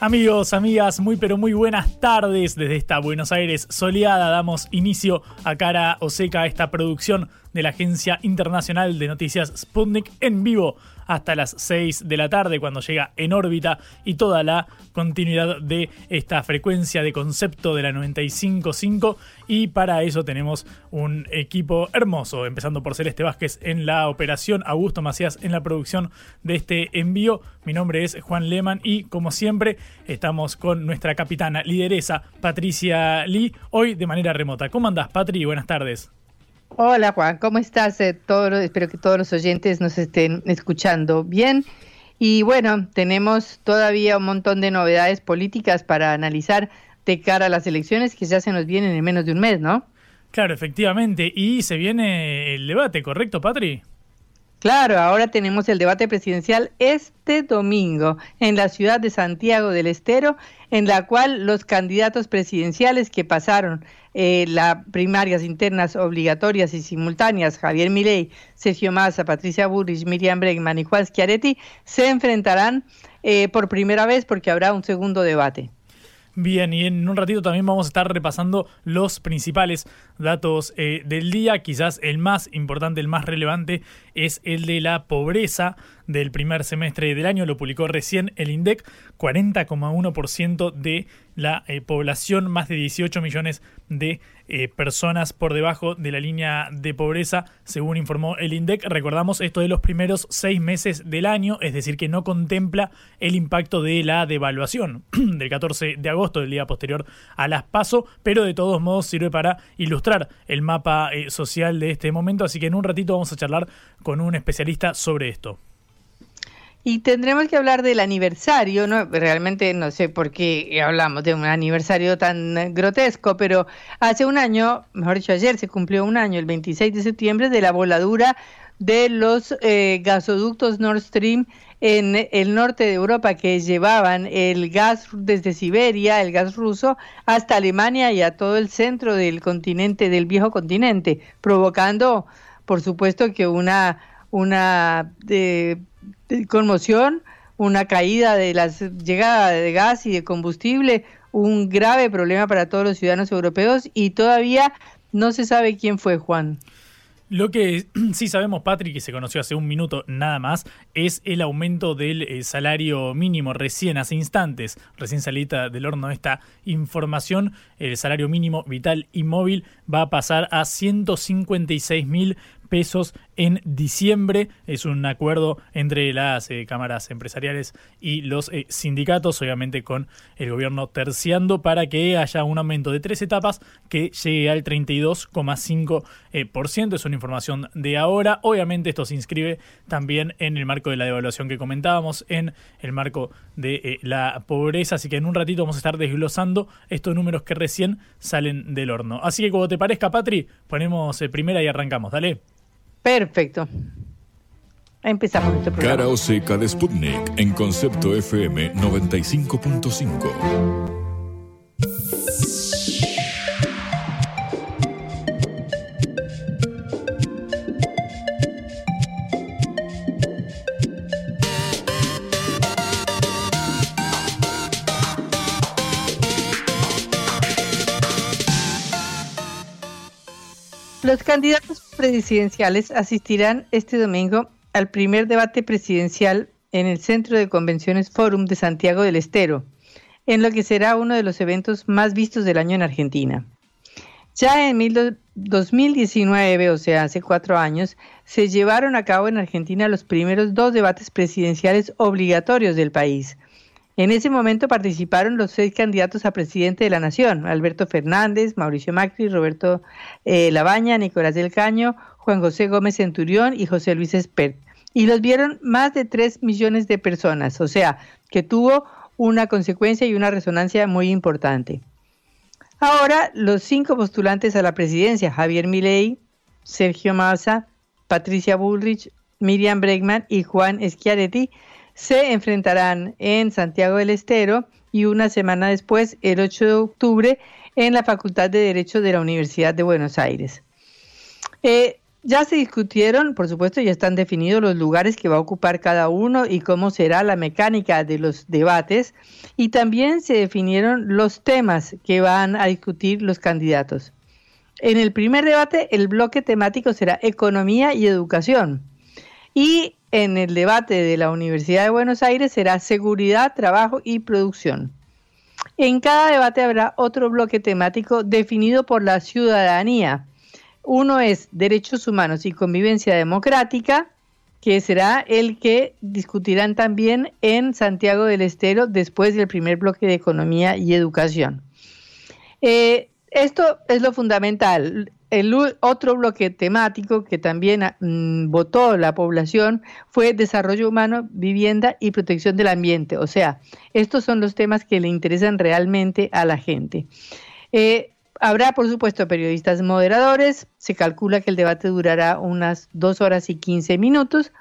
Amigos, amigas, muy pero muy buenas tardes desde esta Buenos Aires soleada. Damos inicio a cara o seca a esta producción de la Agencia Internacional de Noticias Sputnik en vivo hasta las 6 de la tarde cuando llega en órbita y toda la continuidad de esta frecuencia de concepto de la 95.5 y para eso tenemos un equipo hermoso, empezando por Celeste Vázquez en la operación, Augusto Macías en la producción de este envío. Mi nombre es Juan Leman y como siempre estamos con nuestra capitana lideresa Patricia Lee, hoy de manera remota. ¿Cómo andás, Patri? Buenas tardes. Hola Juan, ¿cómo estás? Eh, espero que todos los oyentes nos estén escuchando bien. Y bueno, tenemos todavía un montón de novedades políticas para analizar de cara a las elecciones que ya se nos vienen en menos de un mes, ¿no? Claro, efectivamente. Y se viene el debate, ¿correcto, Patri? Claro, ahora tenemos el debate presidencial este domingo en la ciudad de Santiago del Estero, en la cual los candidatos presidenciales que pasaron eh, las primarias internas obligatorias y simultáneas, Javier Milei, Sergio Massa, Patricia Burrich, Miriam Bregman y Juan Schiaretti, se enfrentarán eh, por primera vez porque habrá un segundo debate. Bien, y en un ratito también vamos a estar repasando los principales datos eh, del día. Quizás el más importante, el más relevante, es el de la pobreza del primer semestre del año. Lo publicó recién el INDEC, 40,1% de la eh, población, más de 18 millones de eh, personas por debajo de la línea de pobreza, según informó el INDEC. Recordamos esto de los primeros seis meses del año, es decir, que no contempla el impacto de la devaluación del 14 de agosto, del día posterior a las PASO, pero de todos modos sirve para ilustrar el mapa eh, social de este momento, así que en un ratito vamos a charlar con un especialista sobre esto. Y tendremos que hablar del aniversario, ¿no? Realmente no sé por qué hablamos de un aniversario tan grotesco, pero hace un año, mejor dicho, ayer se cumplió un año, el 26 de septiembre, de la voladura de los eh, gasoductos Nord Stream en el norte de Europa que llevaban el gas desde Siberia, el gas ruso, hasta Alemania y a todo el centro del continente, del viejo continente, provocando, por supuesto, que una, una de, conmoción, una caída de las llegadas de gas y de combustible, un grave problema para todos los ciudadanos europeos y todavía no se sabe quién fue Juan. Lo que sí sabemos, Patrick, que se conoció hace un minuto nada más, es el aumento del eh, salario mínimo recién hace instantes, recién salida del horno esta información, el salario mínimo vital y móvil va a pasar a 156 mil pesos en diciembre. Es un acuerdo entre las eh, cámaras empresariales y los eh, sindicatos, obviamente con el gobierno terciando para que haya un aumento de tres etapas que llegue al 32,5%. Eh, es una información de ahora. Obviamente esto se inscribe también en el marco de la devaluación que comentábamos, en el marco de la pobreza. Así que en un ratito vamos a estar desglosando estos números que recién salen del horno. Así que como te parezca, Patri, ponemos primera y arrancamos. Dale. Perfecto. Empezamos este programa. Cara o seca de Sputnik en concepto FM 95.5. Los candidatos presidenciales asistirán este domingo al primer debate presidencial en el Centro de Convenciones Forum de Santiago del Estero, en lo que será uno de los eventos más vistos del año en Argentina. Ya en 2019, o sea, hace cuatro años, se llevaron a cabo en Argentina los primeros dos debates presidenciales obligatorios del país. En ese momento participaron los seis candidatos a presidente de la Nación, Alberto Fernández, Mauricio Macri, Roberto eh, Labaña, Nicolás del Caño, Juan José Gómez Centurión y José Luis Espert. Y los vieron más de tres millones de personas, o sea, que tuvo una consecuencia y una resonancia muy importante. Ahora, los cinco postulantes a la presidencia, Javier Milei, Sergio Massa, Patricia Bullrich, Miriam Bregman y Juan Schiaretti, se enfrentarán en Santiago del Estero y una semana después, el 8 de octubre, en la Facultad de Derecho de la Universidad de Buenos Aires. Eh, ya se discutieron, por supuesto, ya están definidos los lugares que va a ocupar cada uno y cómo será la mecánica de los debates y también se definieron los temas que van a discutir los candidatos. En el primer debate, el bloque temático será economía y educación. Y en el debate de la Universidad de Buenos Aires será seguridad, trabajo y producción. En cada debate habrá otro bloque temático definido por la ciudadanía. Uno es derechos humanos y convivencia democrática, que será el que discutirán también en Santiago del Estero después del primer bloque de economía y educación. Eh, esto es lo fundamental. El otro bloque temático que también mm, votó la población fue desarrollo humano, vivienda y protección del ambiente. O sea, estos son los temas que le interesan realmente a la gente. Eh, habrá, por supuesto, periodistas moderadores. Se calcula que el debate durará unas dos horas y quince minutos.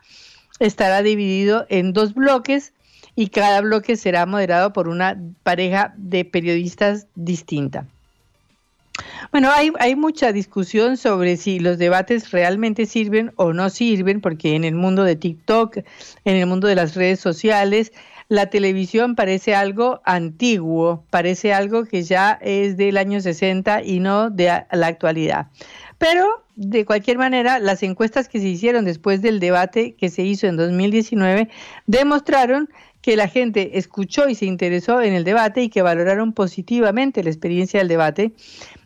Estará dividido en dos bloques y cada bloque será moderado por una pareja de periodistas distinta. Bueno, hay, hay mucha discusión sobre si los debates realmente sirven o no sirven, porque en el mundo de TikTok, en el mundo de las redes sociales, la televisión parece algo antiguo, parece algo que ya es del año 60 y no de la actualidad. Pero, de cualquier manera, las encuestas que se hicieron después del debate que se hizo en 2019 demostraron que la gente escuchó y se interesó en el debate y que valoraron positivamente la experiencia del debate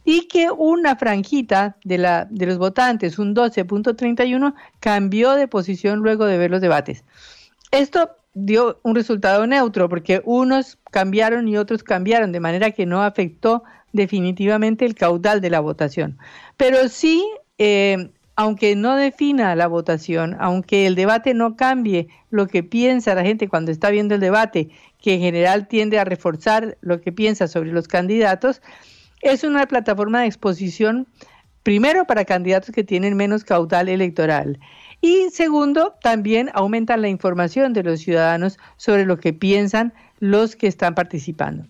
y que una franjita de, la, de los votantes, un 12.31, cambió de posición luego de ver los debates. Esto dio un resultado neutro porque unos cambiaron y otros cambiaron, de manera que no afectó definitivamente el caudal de la votación. Pero sí, eh, aunque no defina la votación, aunque el debate no cambie lo que piensa la gente cuando está viendo el debate, que en general tiende a reforzar lo que piensa sobre los candidatos, es una plataforma de exposición primero para candidatos que tienen menos caudal electoral y segundo, también aumentan la información de los ciudadanos sobre lo que piensan los que están participando.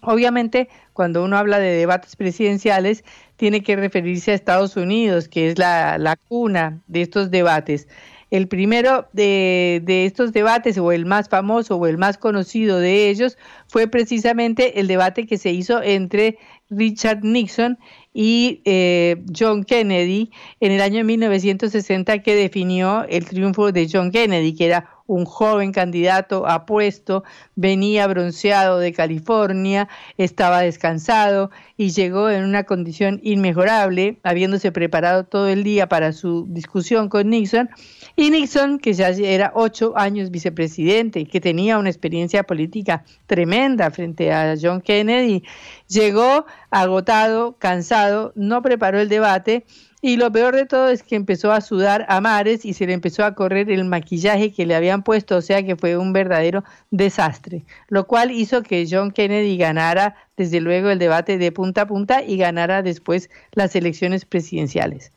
Obviamente, cuando uno habla de debates presidenciales, tiene que referirse a Estados Unidos, que es la, cuna de estos debates. El primero de, estos debates, o el más famoso o el más conocido de ellos, fue precisamente el debate que se hizo entre Richard Nixon y eh, John Kennedy en el año 1960 que definió el triunfo de John Kennedy, que era un joven candidato apuesto, venía bronceado de California, estaba descansado y llegó en una condición inmejorable, habiéndose preparado todo el día para su discusión con Nixon. Y Nixon, que ya era ocho años vicepresidente, que tenía una experiencia política tremenda frente a John Kennedy, llegó agotado, cansado, no preparó el debate y lo peor de todo es que empezó a sudar a mares y se le empezó a correr el maquillaje que le habían puesto, o sea que fue un verdadero desastre, lo cual hizo que John Kennedy ganara desde luego el debate de punta a punta y ganara después las elecciones presidenciales.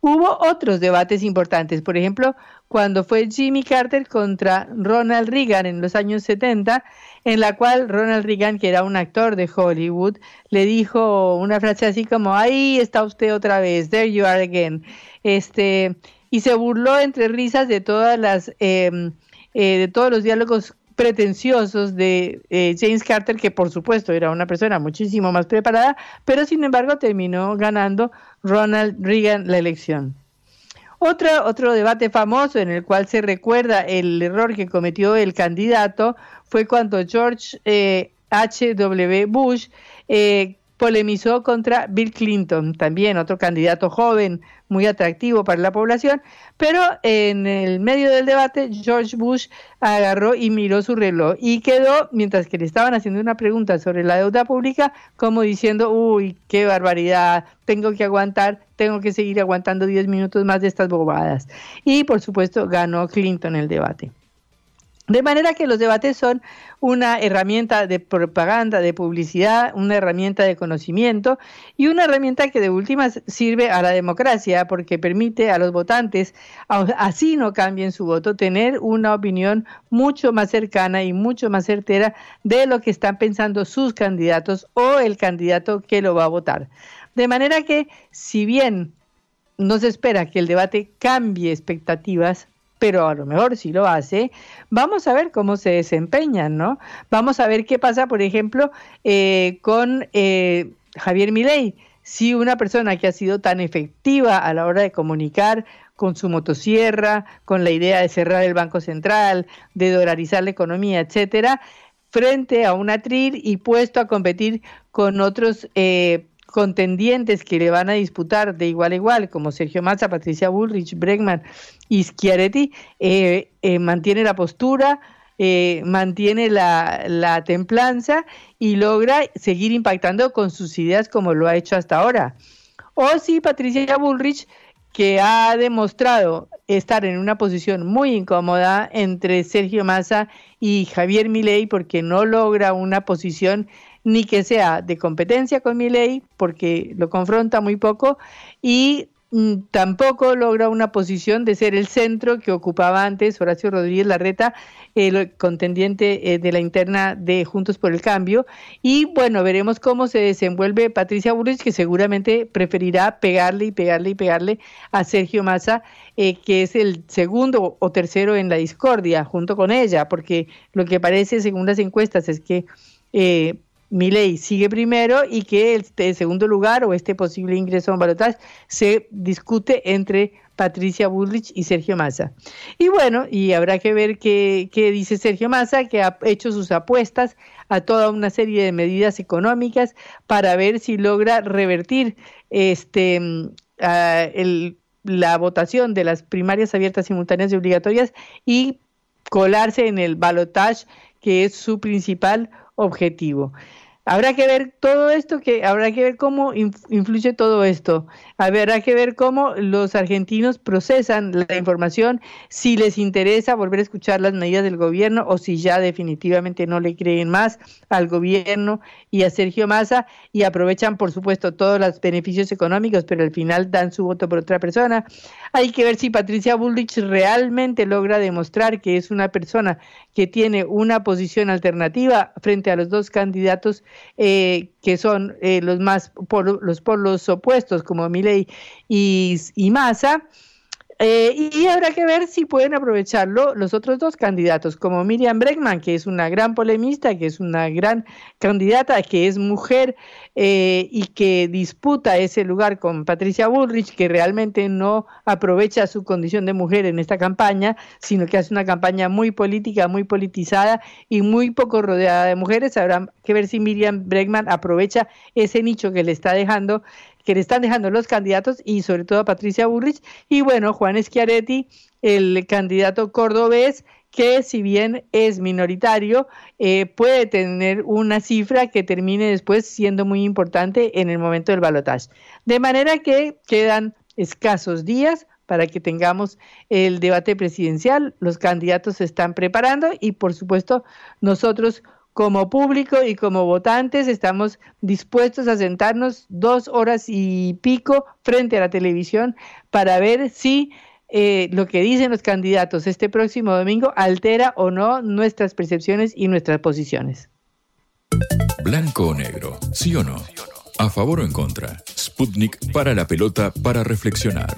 Hubo otros debates importantes, por ejemplo, cuando fue Jimmy Carter contra Ronald Reagan en los años 70, en la cual Ronald Reagan, que era un actor de Hollywood, le dijo una frase así como, ahí está usted otra vez, there you are again. Este, y se burló entre risas de todas las, em, eh, de todos los diálogos pretenciosos de eh, James Carter, que por supuesto era una persona muchísimo más preparada, pero sin embargo terminó ganando Ronald Reagan la elección. Otro, debate famoso en el cual se recuerda el error que cometió el candidato fue cuando George eh, H.W. Bush eh, polemizó contra Bill Clinton, también otro candidato joven, muy atractivo para la población, pero en el medio del debate George Bush agarró y miró su reloj y quedó, mientras que le estaban haciendo una pregunta sobre la deuda pública, como diciendo, uy, qué barbaridad, tengo que aguantar, tengo que seguir aguantando 10 minutos más de estas bobadas. Y por supuesto ganó Clinton el debate. De manera que los debates son una herramienta de propaganda, de publicidad, una herramienta de conocimiento y una herramienta que de últimas sirve a la democracia porque permite a los votantes, así no cambien su voto, tener una opinión mucho más cercana y mucho más certera de lo que están pensando sus candidatos o el candidato que lo va a votar. De manera que, si bien no se espera que el debate cambie expectativas, pero a lo mejor si lo hace, vamos a ver cómo se desempeñan, ¿no? Vamos a ver qué pasa, por ejemplo, eh, con eh, Javier Milei. Si una persona que ha sido tan efectiva a la hora de comunicar con su motosierra, con la idea de cerrar el Banco Central, de dolarizar la economía, etcétera, frente a un atril y puesto a competir con otros eh, contendientes que le van a disputar de igual a igual, como Sergio Massa, Patricia Bullrich, Bregman y Schiaretti, eh, eh, mantiene la postura, eh, mantiene la, la, templanza y logra seguir impactando con sus ideas como lo ha hecho hasta ahora. O si Patricia Bullrich, que ha demostrado estar en una posición muy incómoda entre Sergio Massa y Javier Milei porque no logra una posición ni que sea de competencia con mi ley, porque lo confronta muy poco, y mm, tampoco logra una posición de ser el centro que ocupaba antes Horacio Rodríguez Larreta, el contendiente eh, de la interna de Juntos por el Cambio. Y bueno, veremos cómo se desenvuelve Patricia Burrich, que seguramente preferirá pegarle y pegarle y pegarle a Sergio Massa, eh, que es el segundo o tercero en la discordia, junto con ella, porque lo que parece, según las encuestas, es que eh, Milei sigue primero y que este segundo lugar o este posible ingreso en balotaje se discute entre Patricia Bullrich y Sergio Massa. Y bueno, y habrá que ver qué, qué, dice Sergio Massa, que ha hecho sus apuestas a toda una serie de medidas económicas para ver si logra revertir este el, la votación de las primarias abiertas, simultáneas y obligatorias y colarse en el balotaje, que es su principal objetivo. Habrá que ver todo esto, que habrá que ver cómo influye todo esto. Habrá que ver cómo los argentinos procesan la información, si les interesa volver a escuchar las medidas del gobierno o si ya definitivamente no le creen más al gobierno y a Sergio Massa y aprovechan, por supuesto, todos los beneficios económicos, pero al final dan su voto por otra persona. Hay que ver si Patricia Bullrich realmente logra demostrar que es una persona que tiene una posición alternativa frente a los dos candidatos eh, que son eh, los más por, los polos opuestos como Milei y, y Massa. Eh, y habrá que ver si pueden aprovecharlo los otros dos candidatos, como Miriam Bregman, que es una gran polemista, que es una gran candidata, que es mujer eh, y que disputa ese lugar con Patricia Bullrich, que realmente no aprovecha su condición de mujer en esta campaña, sino que hace una campaña muy política, muy politizada y muy poco rodeada de mujeres. Habrá que ver si Miriam Bregman aprovecha ese nicho que le está dejando que le están dejando los candidatos y sobre todo a Patricia Burrich y bueno, Juan Schiaretti, el candidato cordobés que si bien es minoritario, eh, puede tener una cifra que termine después siendo muy importante en el momento del balotaje. De manera que quedan escasos días para que tengamos el debate presidencial. Los candidatos se están preparando y por supuesto nosotros como público y como votantes estamos dispuestos a sentarnos dos horas y pico frente a la televisión para ver si eh, lo que dicen los candidatos este próximo domingo altera o no nuestras percepciones y nuestras posiciones. Blanco o negro, sí o no. A favor o en contra. Sputnik para la pelota para reflexionar.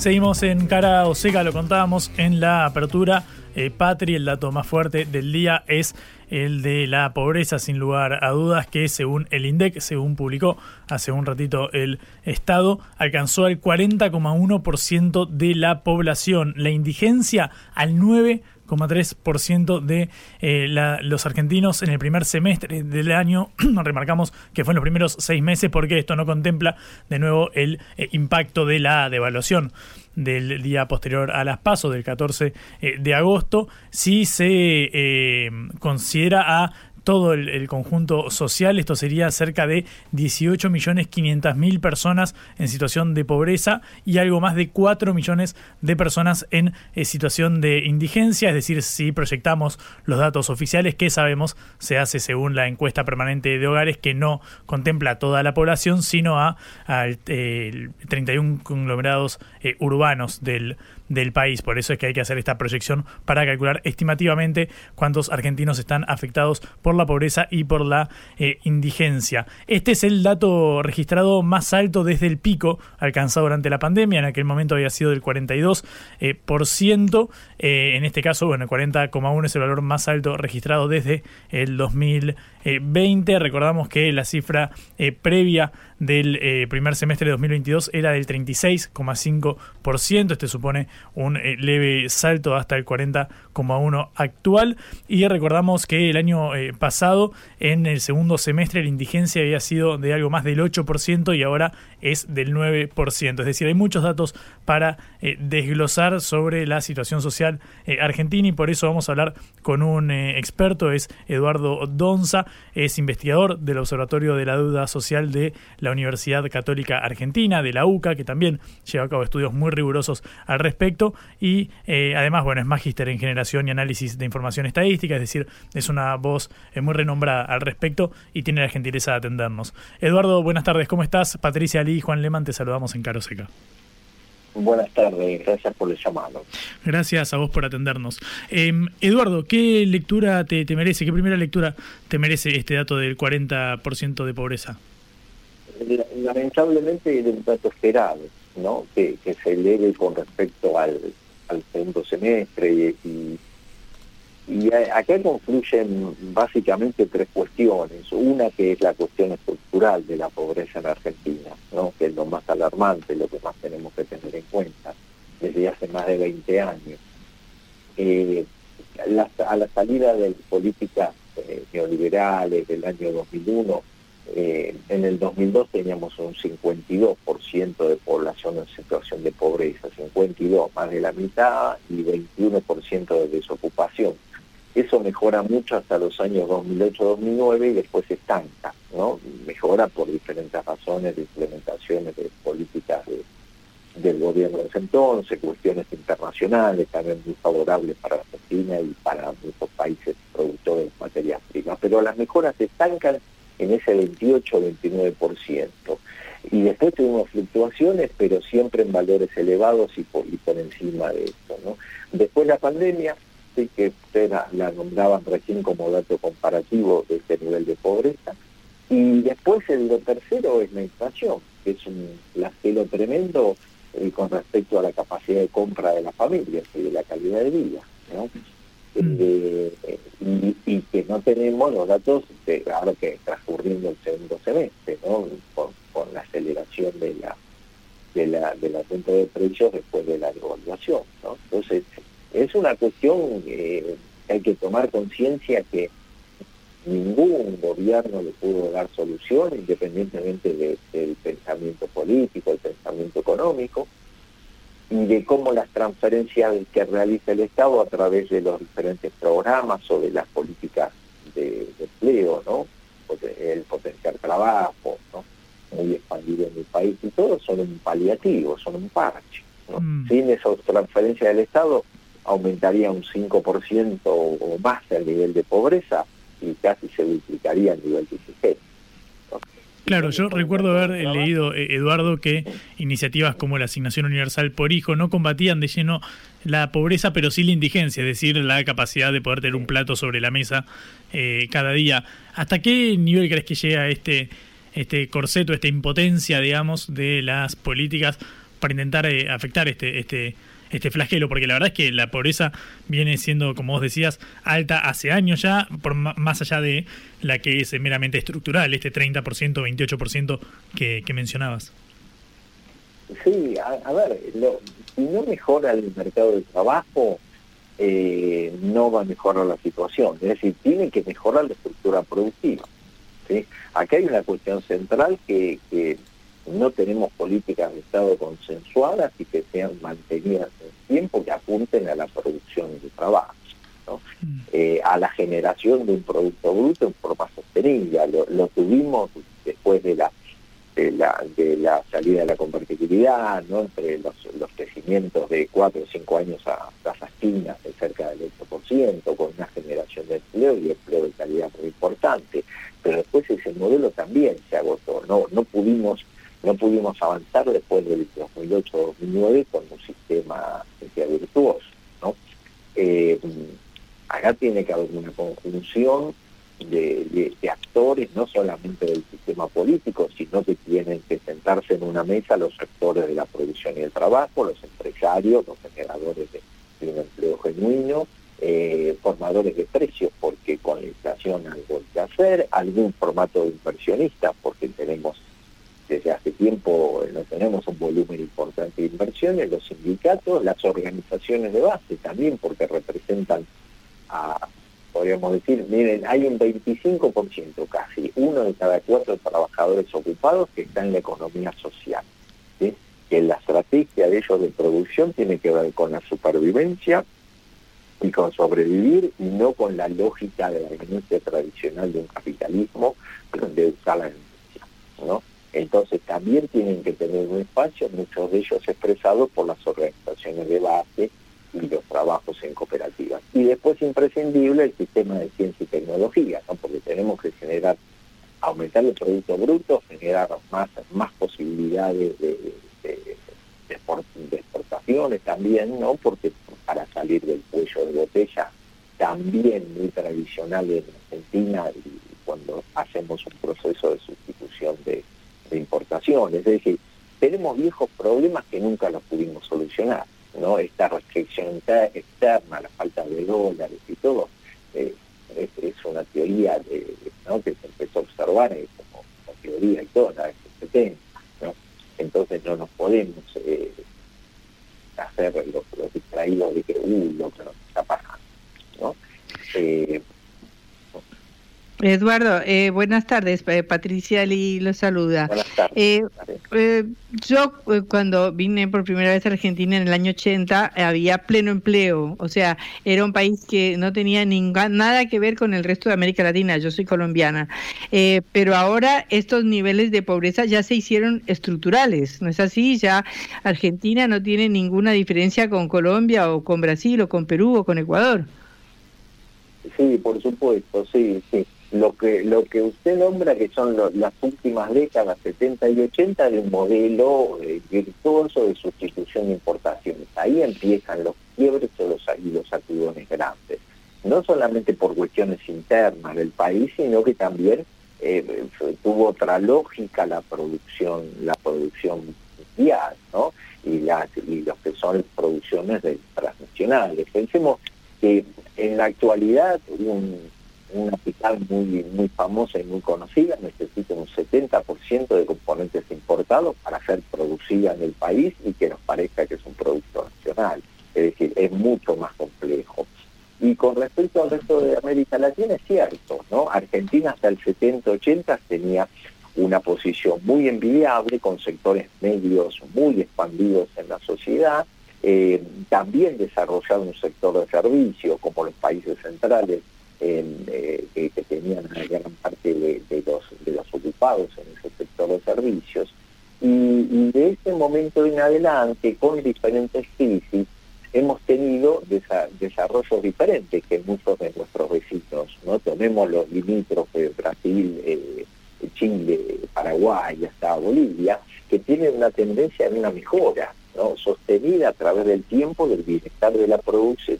Seguimos en cara o seca, lo contábamos en la apertura. Eh, Patri, el dato más fuerte del día es el de la pobreza, sin lugar a dudas, que según el INDEC, según publicó hace un ratito el Estado, alcanzó al 40,1% de la población. La indigencia al 9%. 6,3% de eh, los argentinos en el primer semestre del año. Remarcamos que fue en los primeros seis meses porque esto no contempla de nuevo el eh, impacto de la devaluación del día posterior a las pasos del 14 eh, de agosto, si se considera a todo el, conjunto social, esto sería cerca de 18 millones mil personas en situación de pobreza y algo más de 4 millones de personas en eh, situación de indigencia, es decir, si proyectamos los datos oficiales que sabemos se hace según la encuesta permanente de hogares que no contempla a toda la población, sino a, 31 conglomerados eh, urbanos del del país. Por eso es que hay que hacer esta proyección para calcular estimativamente cuántos argentinos están afectados por la pobreza y por la eh, indigencia. Este es el dato registrado más alto desde el pico alcanzado durante la pandemia. En aquel momento había sido del 42%. Eh, por ciento. Eh, en este caso, bueno, el 40,1 es el valor más alto registrado desde el 2020. Recordamos que la cifra previa del eh, primer semestre de 2022 era del 36,5%. Este supone un eh, leve salto hasta el 40,1% actual. Y recordamos que el año eh, pasado, en el segundo semestre, la indigencia había sido de algo más del 8% y ahora es del 9%. Es decir, hay muchos datos para desglosar sobre la situación social argentina y por eso vamos a hablar con un experto, es Eduardo Donza, es investigador del Observatorio de la Deuda Social de la Universidad Católica Argentina, de la UCA, que también lleva a cabo estudios muy rigurosos al respecto, y eh, además, bueno, es magíster en generación y análisis de información estadística, es decir, es una voz eh, muy renombrada al respecto y tiene la gentileza de atendernos. Eduardo, buenas tardes, ¿cómo estás? Patricia Ali y Juan Leman, te saludamos en Caro Seca. Buenas tardes, gracias por el llamado. Gracias a vos por atendernos. Em, Eduardo, ¿qué lectura te, te, merece, qué primera lectura te merece este dato del 40% de pobreza? lamentablemente era un dato esperado, ¿no? Que, se eleve con respecto al, segundo semestre y, y, acá confluyen básicamente tres cuestiones. Una que es la cuestión estructural de la pobreza en Argentina, que es lo más alarmante, lo que más tenemos que tener en cuenta desde hace más de 20 años. Eh, a la salida de políticas eh, neoliberales del año 2001, eh, en el 2002 teníamos un 52% de población en situación de pobreza, 52, más de la mitad y 21% de desocupación. Eso mejora mucho hasta los años 2008-2009 y después se estanca, ¿no? Mejora por diferentes razones de implementaciones de políticas del gobierno de ese entonces, cuestiones internacionales también muy favorables para Argentina y para muchos países productores de materias primas. Pero las mejoras se estancan en ese 28-29%. Y después tuvimos fluctuaciones, pero siempre en valores elevados y por, encima de esto. ¿no? Después la pandemia, sí que ustedes la, nombraban recién como dato comparativo de este nivel de pobreza. Y después el lo tercero es la inflación, que es un flagelo tremendo eh, con respecto a la capacidad de compra de las familias y de la calidad de vida. ¿no? Mm. Eh, y, que no tenemos los datos de ahora que transcurriendo el segundo semestre, ¿no? Con, la aceleración de la de la de la cuenta de precios después de la devaluación, ¿no? Entonces es una cuestión que hay que tomar conciencia que ningún gobierno le pudo dar solución independientemente del pensamiento político, el pensamiento económico y de cómo las transferencias que realiza el Estado a través de los diferentes programas o de las políticas de, empleo, ¿no? El potenciar trabajo, ¿no? Muy expandido en el país y todo son un paliativo, son un parche. Mm. Sin esas transferencias del Estado aumentaría un 5% o más el nivel de pobreza y casi se duplicaría el nivel de existencia. Claro, yo recuerdo haber leído, eh, Eduardo, que iniciativas como la asignación universal por hijo no combatían de lleno la pobreza, pero sí la indigencia, es decir, la capacidad de poder tener un plato sobre la mesa eh, cada día. ¿Hasta qué nivel crees que llega este, este corseto, esta impotencia, digamos, de las políticas para intentar eh, afectar este, este, este flagelo, porque la verdad es que la pobreza viene siendo, como vos decías, alta hace años ya, por más allá de la que es meramente estructural, este 30%, 28% que, que mencionabas. Sí, a, ver, si no mejora el mercado de trabajo, eh, no va a mejorar la situación. Es decir, tiene que mejorar la estructura productiva. ¿sí? Acá hay una cuestión central que, que no tenemos políticas de Estado consensuadas y que sean mantenidas en tiempo que apunten a la producción de trabajo. ¿no? Eh, a la generación de un producto bruto en forma sostenible. Lo, lo tuvimos después de la de la, de la salida de la convertibilidad, ¿no? entre los, los crecimientos de 4 o 5 años a tasas finas de cerca del 8%, con una generación de empleo y empleo de calidad muy importante. Pero después ese modelo también se agotó, no, no pudimos no pudimos avanzar después del 2008-2009 con un sistema virtuoso. ¿no? Eh, acá tiene que haber una conjunción de, actores, no solamente del sistema político, sino que tienen que sentarse en una mesa los sectores de la producción y el trabajo, los empresarios, los generadores de, un empleo genuino, eh, formadores de precios, porque con la inflación algo hay que hacer, algún formato de porque tenemos desde hace tiempo no tenemos un volumen importante de inversiones, los sindicatos, las organizaciones de base también, porque representan a, podríamos decir, miren, hay un 25% casi, uno de cada cuatro trabajadores ocupados que está en la economía social. Que la estrategia de ellos de producción tiene que ver con la supervivencia y con sobrevivir y no con la lógica de la ganancia tradicional de un capitalismo donde usar la ganancia, ¿no? Entonces también tienen que tener un espacio, muchos de ellos expresados por las organizaciones de base y los trabajos en cooperativas. Y después imprescindible el sistema de ciencia y tecnología, ¿no? porque tenemos que generar, aumentar el Producto Bruto, generar más, más posibilidades de, de, exportaciones también, ¿no? porque para salir del cuello de botella, también muy tradicional en Argentina, y cuando hacemos un proceso de de Es decir, tenemos viejos problemas que nunca los pudimos solucionar, ¿no? Esta restricción externa, la falta de dólares y todo, eh, es, una teoría de, ¿no? que se empezó a observar eh, como, teoría y todo, la de ¿no? Entonces no nos podemos eh, hacer los, los, distraídos de que, uh, lo que nos está pasando, ¿no? Eduardo, eh, buenas tardes. Patricia Lee lo saluda. Tardes. Eh, yo cuando vine por primera vez a Argentina en el año 80 había pleno empleo, o sea, era un país que no tenía nada que ver con el resto de América Latina. Yo soy colombiana, pero ahora estos niveles de pobreza ya se hicieron estructurales, ¿no es así? Ya Argentina no tiene ninguna diferencia con Colombia o con Brasil o con Perú o con Ecuador. Sí, por supuesto, sí, sí lo que lo que usted nombra que son las últimas décadas 70 y 80 de un modelo eh, virtuoso de sustitución de importaciones. Ahí empiezan los quiebres o los, y los sacudones grandes. No solamente por cuestiones internas del país sino que también eh, tuvo otra lógica la producción la producción mundial no y las y los que son producciones de transnacionales. Pensemos que en la actualidad un una hospital muy muy famosa y muy conocida necesita un 70% de componentes importados para ser producida en el país y que nos parezca que es un producto nacional. Es decir, es mucho más complejo. Y con respecto al resto de América Latina es cierto, ¿no? Argentina hasta el 70-80 tenía una posición muy envidiable con sectores medios muy expandidos en la sociedad, eh, también desarrollado un sector de servicio como los países centrales eh, que, tenían una gran parte de, los, de los ocupados en ese sector de servicios. Y, de ese momento en adelante, con diferentes crisis, hemos tenido desarrollos diferentes que muchos de nuestros vecinos. no Tomemos los limítrofes, Brasil, eh, Chile, Paraguay, hasta Bolivia, que tienen una tendencia de una mejora ¿no? sostenida a través del tiempo del bienestar de la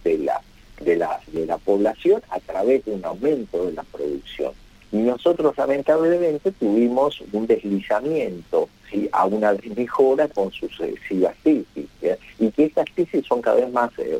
de la de la, de la población a través de un aumento de la producción. Y nosotros lamentablemente tuvimos un deslizamiento a una mejora con sucesivas crisis, y que estas crisis son cada vez más, eh,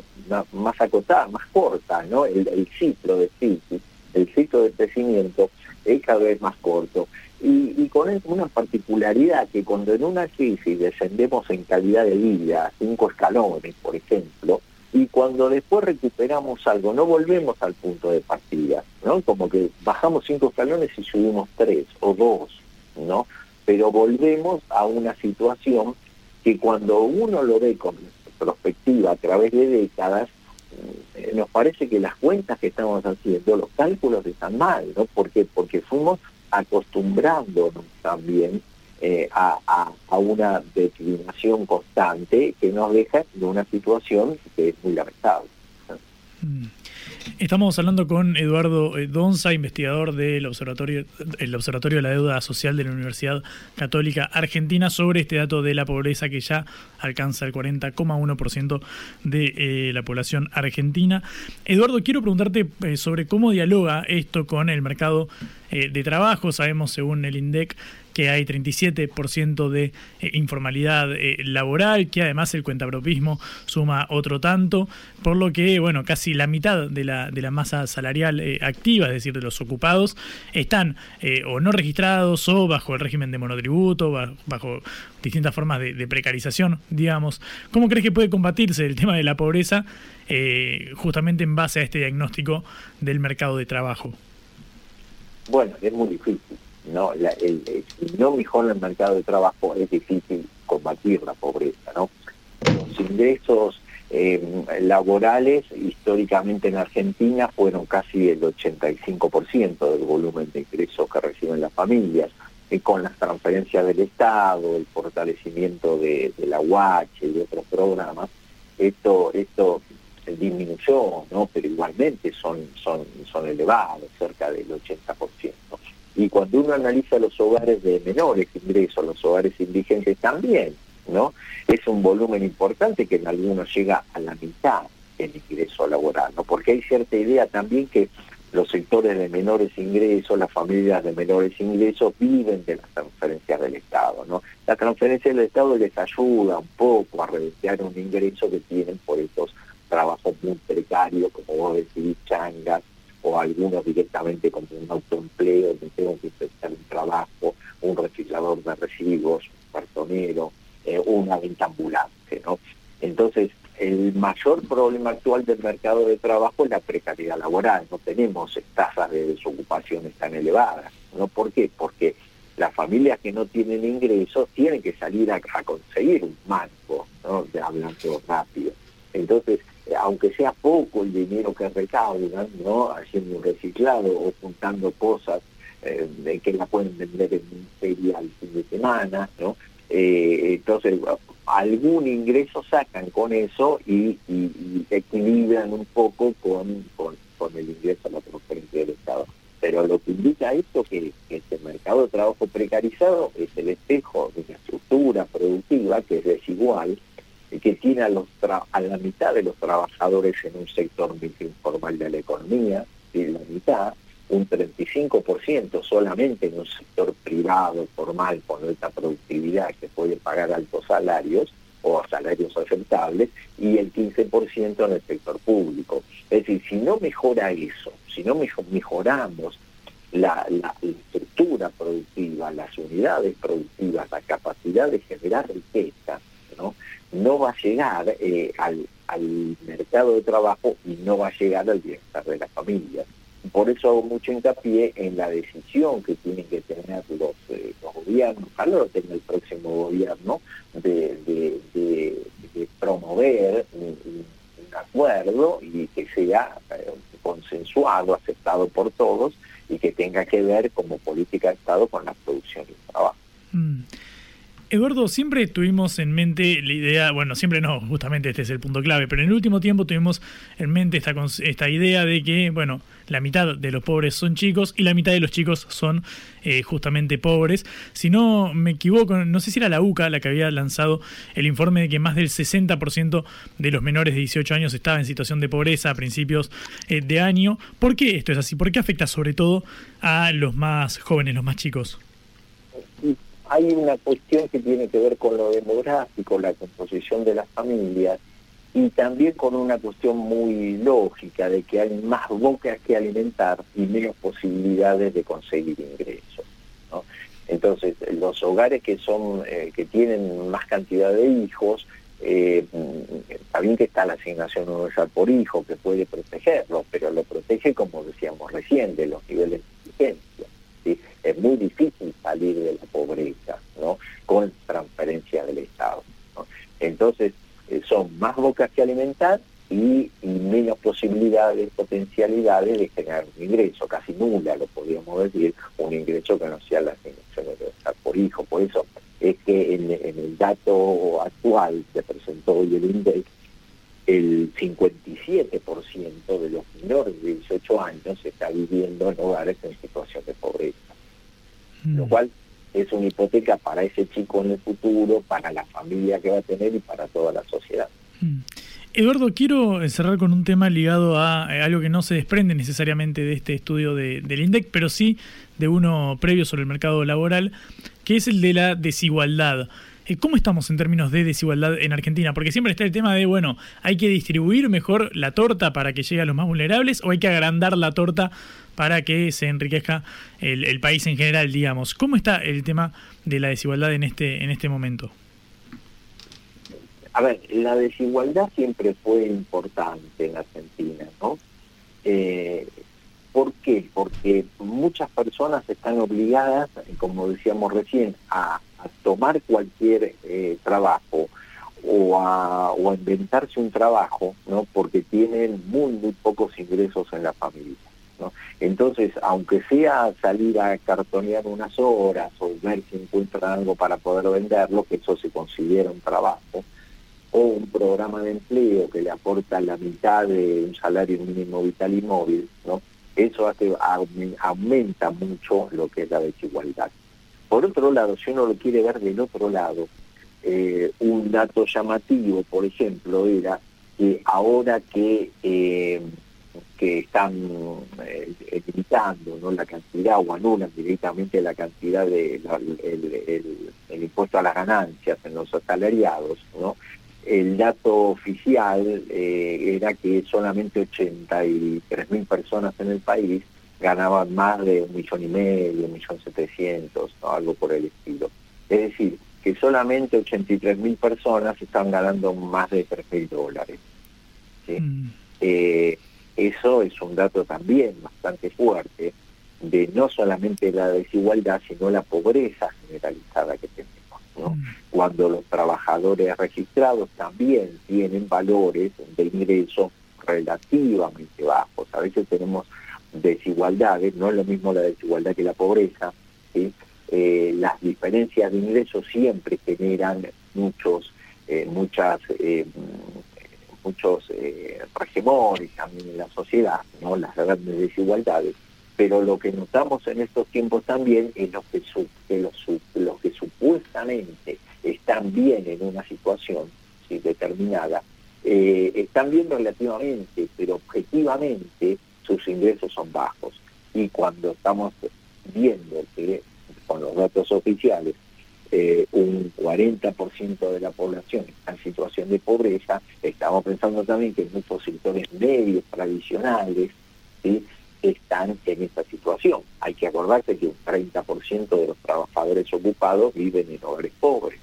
más, acotadas, más cortas, ¿no? El, ciclo de crisis, el ciclo de crecimiento es cada vez más corto. Y, y, con una particularidad que cuando en una crisis descendemos en calidad de vida, cinco escalones, por ejemplo, y cuando después recuperamos algo, no volvemos al punto de partida, ¿no? Como que bajamos cinco escalones y subimos tres o dos, ¿no? Pero volvemos a una situación que cuando uno lo ve con perspectiva a través de décadas, eh, nos parece que las cuentas que estamos haciendo, los cálculos están mal, ¿no? ¿Por qué? Porque fuimos acostumbrándonos también eh, a, una declinación constante que nos deja en una situación que es muy lamentable. Mm. Estamos hablando con Eduardo eh, Donza, investigador del Observatorio, el Observatorio de la Deuda Social de la Universidad Católica Argentina, sobre este dato de la pobreza que ya alcanza el 40,1% de eh, la población argentina. Eduardo, quiero preguntarte sobre cómo dialoga esto con el mercado de trabajo. Sabemos, según el INDEC, que hay 37% de eh, informalidad eh, laboral, que además el cuentapropismo suma otro tanto, por lo que, bueno, casi la mitad de la, de la masa salarial eh, activa, es decir, de los ocupados, están o no registrados o bajo el régimen de monotributo, bajo, distintas formas de, precarización, digamos. ¿Cómo crees que puede combatirse el tema de la pobreza justamente en base a este diagnóstico del mercado de trabajo? Bueno, es muy difícil no el, si no mejora el mercado de trabajo es difícil combatir la pobreza no los ingresos eh, laborales históricamente en Argentina fueron casi el 85% del volumen de ingresos que reciben las familias con las transferencias del Estado el fortalecimiento de, la UACH y otros programas esto esto disminuyó no pero igualmente son son son elevados cerca del 80% y cuando uno analiza los hogares de menores ingresos, los hogares indigentes también, ¿no? Es un volumen importante que en algunos llega a la mitad del ingreso laboral, ¿no? Porque hay cierta idea también que los sectores de menores ingresos, las familias de menores ingresos viven de las transferencias del Estado, ¿no? La transferencia del Estado les ayuda un poco a reducir un ingreso que tienen por estos trabajos muy precarios, como vos decís, changas, o algunos directamente como mayor problema actual del mercado de trabajo es la precariedad laboral. No tenemos tasas de desocupación tan elevadas. ¿no? ¿Por qué? Porque las familias que no tienen ingresos tienen que salir a, conseguir un mango, ¿no? hablando rápido. Entonces, aunque sea poco el dinero que recaudan, ¿no? haciendo un reciclado o juntando cosas eh, que la pueden vender en un feria al fin de semana, ¿no? Eh, entonces, algún ingreso sacan con eso y, equilibran un poco con, con, el ingreso a la transferencia del Estado. Pero lo que indica esto que, que este mercado de trabajo precarizado es el espejo de una estructura productiva que es desigual, que tiene a la mitad de los trabajadores en un sector informal de la economía, y la mitad, un 35% solamente en un sector privado, formal, con alta productividad, que puede pagar altos salarios o salarios aceptables, y el 15% en el sector público. Es decir, si no mejora eso, si no mejoramos la, la, estructura productiva, las unidades productivas, la capacidad de generar riqueza, ¿no? no va a llegar eh, al, mercado de trabajo y no va a llegar al bienestar de la familia. Por eso hago mucho hincapié en la decisión que tienen que tener los, eh, gobiernos, ojalá lo tenga el próximo gobierno, de, promover un, acuerdo y que sea eh, consensuado, aceptado por todos y que tenga que ver como política de Estado con la producción y el trabajo. Mm. Eduardo, siempre tuvimos en mente la idea, bueno, siempre no, justamente este es el punto clave, pero en el último tiempo tuvimos en mente esta, esta idea de que, bueno, la mitad de los pobres son chicos y la mitad de los chicos son eh, justamente pobres. Si no me equivoco, no sé si era la UCA la que había lanzado el informe de que más del 60% de los menores de 18 años estaba en situación de pobreza a principios eh, de año. ¿Por qué esto es así? ¿Por qué afecta sobre todo a los más jóvenes, los más chicos? Hay una cuestión que tiene que ver con lo demográfico, la composición de las familias, y también con una cuestión muy lógica de que hay más bocas que alimentar y menos posibilidades de conseguir ingresos. Entonces, los hogares que son eh, que tienen más cantidad de hijos eh, bien que está la asignación universal por hijo, que puede protegerlo, pero lo protege, como decíamos recién, de los niveles de inteligencia. Es muy difícil salir de la pobreza ¿no? con transferencia del Estado. Entonces, eh, son más bocas que alimentar y, menos posibilidades, potencialidades de generar un ingreso, casi nula, lo podríamos decir, un ingreso que no sea la asignación universal por hijo. Por eso es que en, el dato actual que presentó hoy el INDEC, el 57% de los menores de 18 años está viviendo en hogares en situación de pobreza. Mm. Lo cual es una hipoteca para ese chico en el futuro, para la familia que va a tener y para toda la sociedad. Mm. Eduardo, quiero cerrar con un tema ligado a eh, algo que no se desprende necesariamente de este estudio del INDEC, pero sí de uno previo sobre el mercado laboral, que es el de la desigualdad. ¿Cómo estamos en términos de desigualdad en Argentina? Porque siempre está el tema de, bueno, ¿hay que distribuir mejor la torta para que llegue a los más vulnerables o hay que agrandar la torta para que se enriquezca el, el país en general, digamos? ¿Cómo está el tema de la desigualdad en este, en este momento? A ver, la desigualdad siempre fue importante en Argentina, ¿no? Eh, ¿Por qué? Porque muchas personas están obligadas, como decíamos recién, a, tomar cualquier eh, trabajo o a, o a inventarse un trabajo, ¿no? Porque tienen muy, muy pocos ingresos en la familia. Entonces, aunque sea salir a cartonear unas horas o ver si encuentran algo para poder venderlo, que eso se considera un trabajo, o un programa de empleo que le aporta la mitad de un salario mínimo vital y móvil, ¿no? eso hace, aumenta mucho lo que es la desigualdad. Por otro lado, si uno lo quiere ver del otro lado, eh, un dato llamativo, por ejemplo, era que ahora que, eh, que están eh, ¿no? la cantidad o anulan directamente la cantidad de impuesto a las ganancias en los asalariados, ¿no? el dato oficial eh, era que solamente 83 mil personas en el país ganaban más de un millón y medio, un millón setecientos, algo por el estilo. Es decir, que solamente 83 mil personas están ganando más de 3 mil dólares. Mm. Eh, eso es un dato también bastante fuerte de no solamente la desigualdad, sino la pobreza generalizada que tenemos. Mm. Cuando los trabajadores registrados también tienen valores de ingreso relativamente bajos. A veces tenemos desigualdades, no es lo mismo la desigualdad que la pobreza. Eh, las diferencias de ingresos siempre generan muchos, eh, muchas, eh, muchos eh, también en la sociedad, no las grandes desigualdades. Pero lo que notamos en estos tiempos también es lo que, los, que supuestamente están bien en una situación determinada, eh, están bien relativamente, pero objetivamente sus ingresos son bajos. Y cuando estamos viendo que con los datos oficiales eh, un 40% de la población está en situación de pobreza, estamos pensando también que muchos sectores medios tradicionales, están en esta situación. Hay que acordarse que un 30% de los trabajadores ocupados viven en hogares pobres.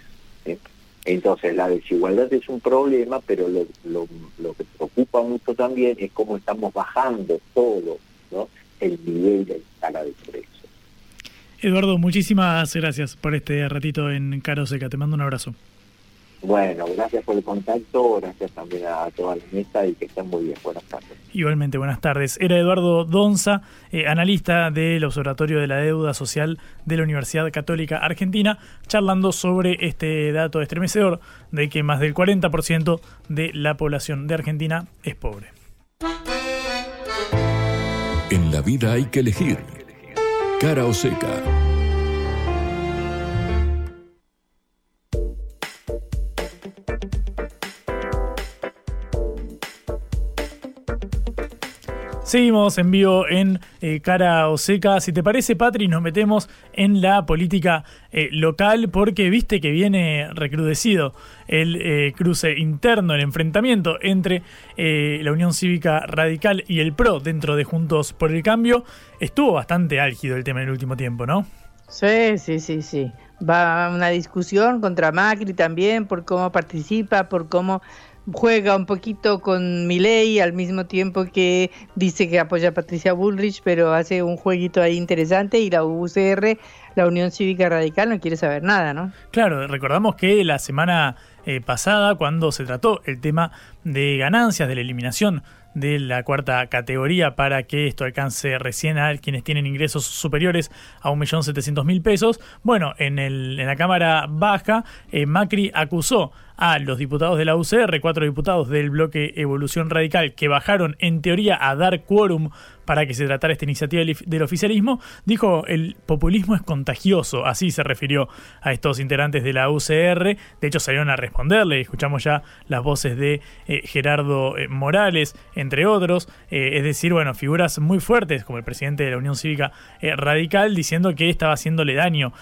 Entonces la desigualdad es un problema, pero lo, que preocupa mucho también es cómo estamos bajando todo ¿no? el nivel de escala de. Eduardo, muchísimas gracias por este ratito en Caro Seca. Te mando un abrazo. Bueno, gracias por el contacto, gracias también a toda la mesa y que estén muy bien. Buenas tardes. Igualmente, buenas tardes. Era Eduardo Donza, eh, analista del Observatorio de la Deuda Social de la Universidad Católica Argentina, charlando sobre este dato estremecedor de que más del 40% de la población de Argentina es pobre. En la vida hay que elegir cara o seca. Seguimos en vivo en eh, Cara o Seca. Si te parece, Patri, nos metemos en la política eh, local porque viste que viene recrudecido el eh, cruce interno, el enfrentamiento entre la Unión Cívica Radical y el PRO dentro de Juntos por el Cambio. Estuvo bastante álgido el tema en el último tiempo, ¿no? Sí, sí, sí, sí. Va una discusión contra Macri también por cómo participa, por cómo juega un poquito con Milei al mismo tiempo que dice que apoya a Patricia Bullrich, pero hace un jueguito ahí interesante y la UCR, la Unión Cívica Radical, no quiere saber nada, ¿no? Claro, recordamos que la semana eh, pasada, cuando se trató el tema de ganancias, de la eliminación de la cuarta categoría para que esto alcance recién a quienes tienen ingresos superiores a 1.700.000 pesos. Bueno, en, el, en la Cámara Baja, eh, Macri acusó a los diputados de la UCR, cuatro diputados del bloque Evolución Radical, que bajaron en teoría a dar quórum para que se tratara esta iniciativa del oficialismo, dijo el populismo es contagioso, así se refirió a estos integrantes de la UCR, de hecho salieron a responderle, escuchamos ya las voces de eh, Gerardo eh, Morales, entre otros, eh, es decir, bueno, figuras muy fuertes como el presidente de la Unión Cívica Radical diciendo que estaba haciéndole daño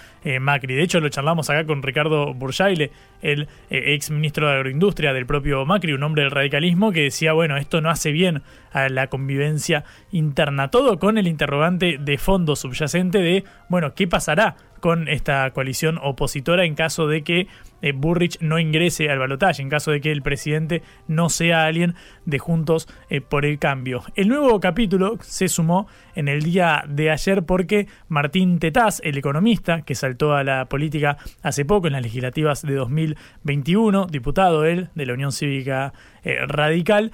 Macri, de hecho lo charlamos acá con Ricardo Burjaile, el ex ministro de Agroindustria del propio Macri, un hombre del radicalismo, que decía, bueno, esto no hace bien a la convivencia interna. Todo con el interrogante de fondo subyacente de, bueno, ¿qué pasará con esta coalición opositora en caso de que eh, Burrich no ingrese al balotaje, en caso de que el presidente no sea alguien de Juntos eh, por el Cambio. El nuevo capítulo se sumó en el día de ayer porque Martín Tetaz, el economista que saltó a la política hace poco en las legislativas de 2021, diputado él de la Unión Cívica eh, Radical,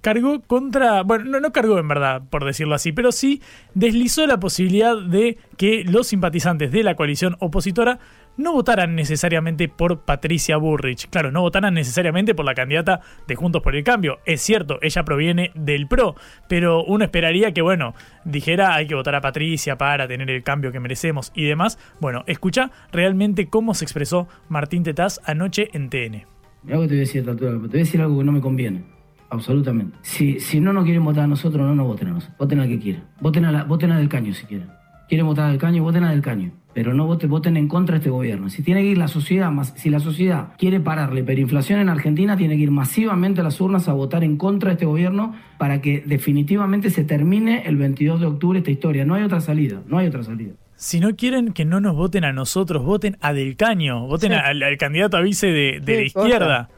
cargó contra, bueno, no, no cargó en verdad, por decirlo así, pero sí deslizó la posibilidad de que los simpatizantes de la coalición opositora no votaran necesariamente por Patricia Burrich. Claro, no votaran necesariamente por la candidata de Juntos por el Cambio. Es cierto, ella proviene del PRO, pero uno esperaría que, bueno, dijera hay que votar a Patricia para tener el cambio que merecemos y demás. Bueno, escucha realmente cómo se expresó Martín Tetaz anoche en TN. Mira que te voy a decir, te voy a decir algo que no me conviene. Absolutamente. Si, si no nos quieren votar a nosotros, no nos voten a nosotros. Voten a que quieran. Voten a, la, voten a Del Caño si quieren. Quieren votar a Del Caño, voten a Del Caño pero no voten, voten en contra de este gobierno. Si tiene que ir la sociedad, si la sociedad quiere parar la hiperinflación en Argentina, tiene que ir masivamente a las urnas a votar en contra de este gobierno para que definitivamente se termine el 22 de octubre esta historia. No hay otra salida, no hay otra salida. Si no quieren que no nos voten a nosotros, voten a Del Caño, voten al, candidato a vice de, la izquierda.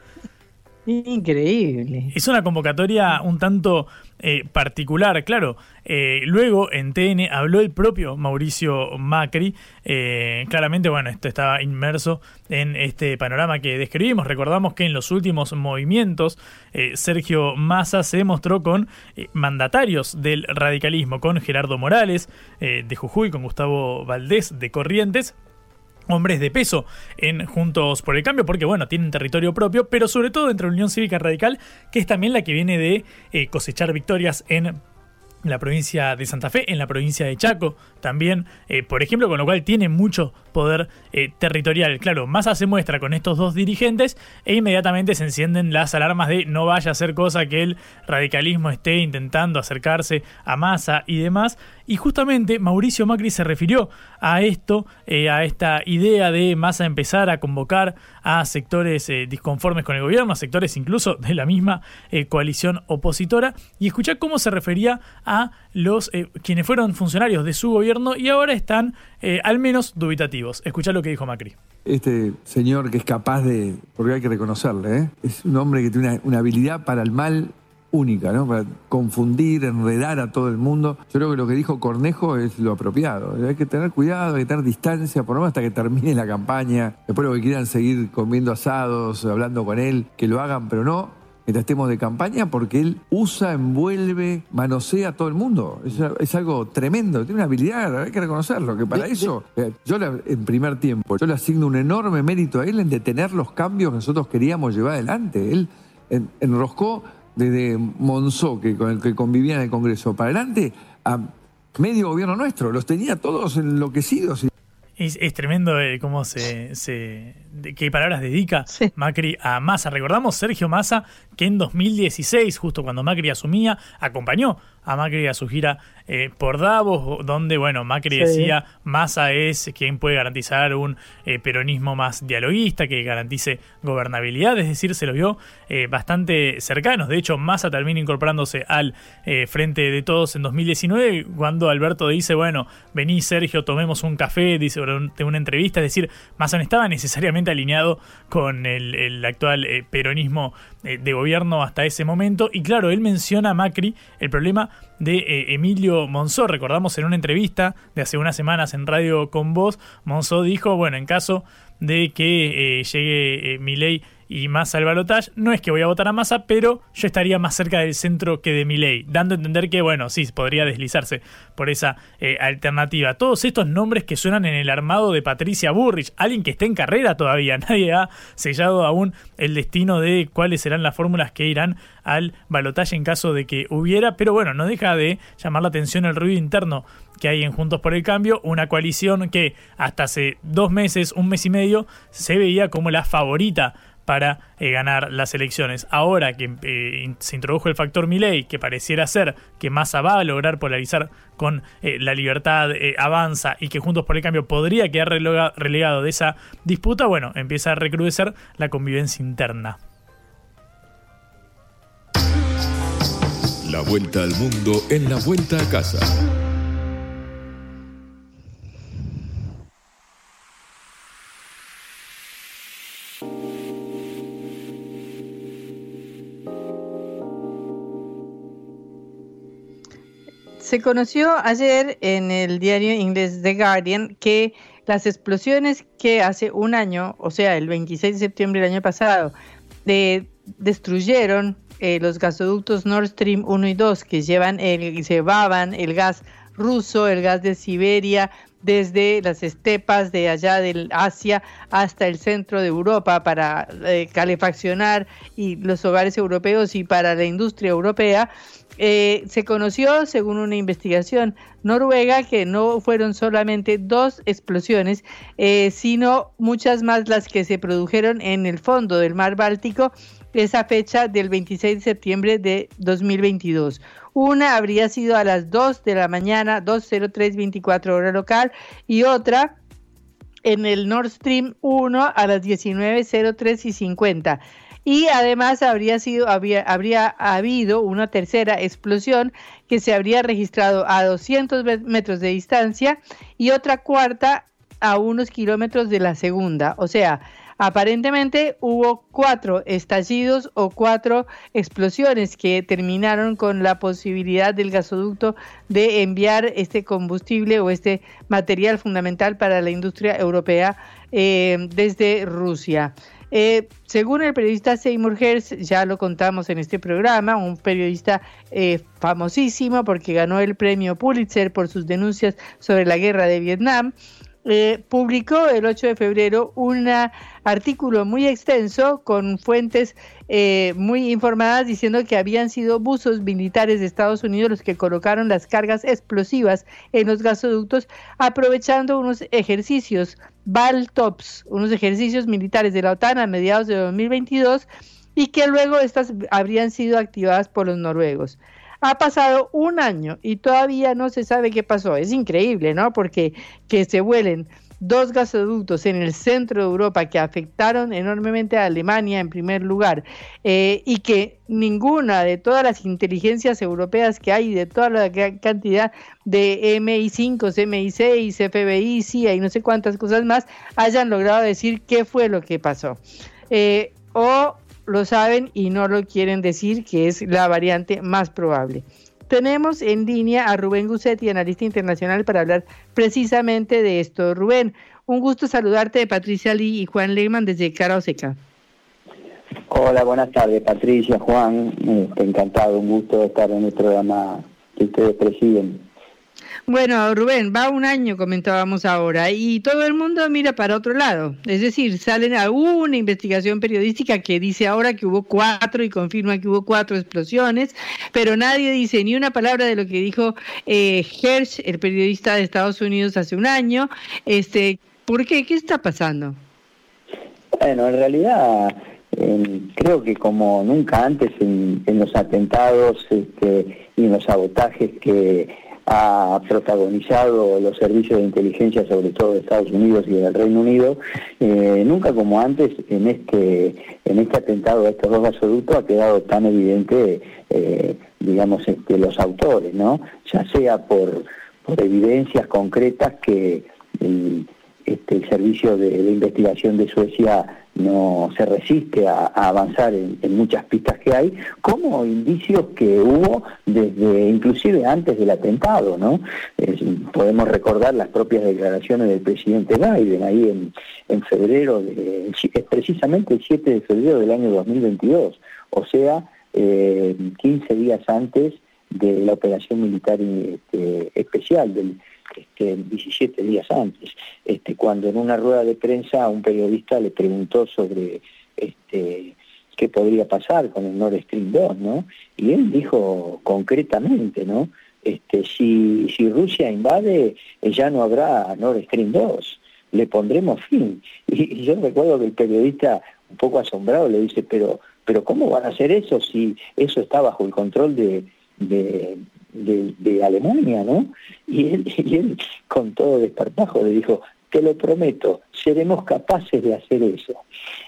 Increíble. Es una convocatoria un tanto eh, particular, claro. Eh, luego en TN habló el propio Mauricio Macri. Eh, claramente, bueno, esto estaba inmerso en este panorama que describimos. Recordamos que en los últimos movimientos Sergio Massa se demostró con mandatarios del radicalismo, con Gerardo Morales de Jujuy, con Gustavo Valdés de Corrientes, hombres de peso en Juntos por el Cambio, porque bueno, tienen territorio propio, pero sobre todo dentro de la Unión Cívica Radical, que es también la que viene de eh, cosechar victorias en la provincia de Santa Fe, en la provincia de Chaco también, eh, por ejemplo, con lo cual tiene mucho poder eh, territorial. Claro, Massa se muestra con estos dos dirigentes e inmediatamente se encienden las alarmas de no vaya a ser cosa que el radicalismo esté intentando acercarse a Massa y demás. Y justamente Mauricio Macri se refirió a esto, eh, a esta idea de Massa empezar a convocar a sectores disconformes con el gobierno, a sectores incluso de la misma coalición opositora, y escuchar cómo se refería a los quienes fueron funcionarios de su gobierno y ahora están al menos dubitativos. Escucha lo que dijo Macri. Este señor que es capaz de, porque hay que reconocerle, ¿eh? es un hombre que tiene una, habilidad para el mal única, ¿no? Para confundir, enredar a todo el mundo. Yo creo que lo que dijo Cornejo es lo apropiado. Hay que tener cuidado, hay que tener distancia, por lo menos hasta que termine la campaña. Después lo que quieran seguir comiendo asados, hablando con él, que lo hagan, pero no mientras estemos de campaña porque él usa, envuelve, manosea a todo el mundo. Es, algo tremendo, tiene una habilidad, hay que reconocerlo, que para eso, eh, yo en primer tiempo, yo le asigno un enorme mérito a él en detener los cambios que nosotros queríamos llevar adelante. Él enroscó desde Monzó, que, con el que convivía en el Congreso, para adelante a medio gobierno nuestro, los tenía todos enloquecidos. Es, tremendo eh, cómo se, qué palabras dedica Macri a Massa. Recordamos Sergio Massa que en 2016, justo cuando Macri asumía, acompañó a Macri a su gira eh, por Davos, donde, bueno, Macri decía, Massa es quien puede garantizar un eh, peronismo más dialoguista, que garantice gobernabilidad, es decir, se lo vio eh, bastante cercanos. De hecho, Massa termina incorporándose al Frente de Todos en 2019, cuando Alberto dice, bueno, vení Sergio, tomemos un café, dice de una entrevista, es decir, Massa no estaba necesariamente alineado con el, actual peronismo de gobierno hasta ese momento, y claro, él menciona a Macri el problema de eh, Emilio Monzó. Recordamos en una entrevista de hace unas semanas en Radio Con Voz, Monzó dijo, bueno, en caso de que eh, llegue eh, mi ley y Massa al balotaje, no es que voy a votar a Massa, pero yo estaría más cerca del centro que de mi ley, dando a entender que, bueno, sí, podría deslizarse por esa eh, alternativa. Todos estos nombres que suenan en el armado de Patricia Burrich, alguien que está en carrera todavía, nadie ha sellado aún el destino de cuáles serán las fórmulas que irán al balotaje en caso de que hubiera, pero bueno, no deja de llamar la atención el ruido interno que hay en Juntos por el Cambio, una coalición que hasta hace dos meses, un mes y medio, se veía como la favorita para eh, ganar las elecciones. Ahora que eh, se introdujo el factor Milei, que pareciera ser que Massa va a lograr polarizar con eh, la libertad avanza y que Juntos por el Cambio podría quedar relegado de esa disputa, bueno, empieza a recrudecer la convivencia interna. La vuelta al mundo en la vuelta a casa. Se conoció ayer en el diario inglés The Guardian que las explosiones que hace un año, o sea, el 26 de septiembre del año pasado, destruyeron eh, los gasoductos Nord Stream 1 y 2 que llevan el, llevaban el gas ruso, el gas de Siberia, desde las estepas de allá del Asia hasta el centro de Europa para eh, calefaccionar y los hogares europeos y para la industria europea, eh, se conoció, según una investigación noruega, que no fueron solamente dos explosiones, eh, sino muchas más las que se produjeron en el fondo del mar Báltico esa fecha del 26 de septiembre de 2022. Una habría sido a las 2 de la mañana, 2.03.24 hora local, y otra en el Nord Stream 1 a las 19.03 y 50 y además habría sido habría, habría habido una tercera explosión que se habría registrado a 200 metros de distancia y otra cuarta a unos kilómetros de la segunda, o sea, Aparentemente hubo cuatro estallidos o cuatro explosiones que terminaron con la posibilidad del gasoducto de enviar este combustible o este material fundamental para la industria europea eh, desde Rusia. Eh, según el periodista Seymour Hersh, ya lo contamos en este programa, un periodista eh, famosísimo porque ganó el premio Pulitzer por sus denuncias sobre la guerra de Vietnam, eh, publicó el 8 de febrero un artículo muy extenso con fuentes eh, muy informadas diciendo que habían sido buzos militares de Estados Unidos los que colocaron las cargas explosivas en los gasoductos aprovechando unos ejercicios BALTOPS, unos ejercicios militares de la OTAN a mediados de 2022 y que luego estas habrían sido activadas por los noruegos. Ha pasado un año y todavía no se sabe qué pasó. Es increíble, ¿no? Porque que se vuelen dos gasoductos en el centro de Europa que afectaron enormemente a Alemania en primer lugar eh, y que ninguna de todas las inteligencias europeas que hay, de toda la cantidad de MI5, MI6, FBI, CIA y no sé cuántas cosas más, hayan logrado decir qué fue lo que pasó. Eh, o lo saben y no lo quieren decir, que es la variante más probable. Tenemos en línea a Rubén Gussetti, analista internacional, para hablar precisamente de esto. Rubén, un gusto saludarte de Patricia Lee y Juan Lehmann desde Cara Oseca. Hola, buenas tardes, Patricia, Juan. Eh, encantado, un gusto estar en el programa que ustedes presiden. Bueno, Rubén, va un año, comentábamos ahora, y todo el mundo mira para otro lado. Es decir, salen a una investigación periodística que dice ahora que hubo cuatro y confirma que hubo cuatro explosiones, pero nadie dice ni una palabra de lo que dijo eh, Hersh, el periodista de Estados Unidos, hace un año. Este, ¿Por qué? ¿Qué está pasando? Bueno, en realidad creo que como nunca antes en, los atentados este, y en los sabotajes que ha protagonizado los servicios de inteligencia, sobre todo de Estados Unidos y del Reino Unido, eh, nunca como antes en este en este atentado a estos dos gasoductos ha quedado tan evidente, eh, digamos, este, los autores, ¿no? Ya sea por, por evidencias concretas que el, este, el servicio de, investigación de Suecia no se resiste a, avanzar en, muchas pistas que hay, como indicios que hubo desde inclusive antes del atentado, ¿no? podemos recordar las propias declaraciones del presidente Biden ahí en, en febrero, de, precisamente el 7 de febrero del año 2022, o sea, 15 eh, días antes de la operación militar este, especial del este, 17 días antes, este, cuando en una rueda de prensa un periodista le preguntó sobre este, qué podría pasar con el Nord Stream 2, ¿no? Y él dijo concretamente, ¿no? Este, si, si Rusia invade, eh, ya no habrá Nord Stream 2, le pondremos fin. Y, yo recuerdo que el periodista, un poco asombrado, le dice, pero, pero ¿cómo van a hacer eso si eso está bajo el control de, Alemania, ¿no? Y él, con todo desparpajo le dijo, te lo prometo, seremos capaces de hacer eso.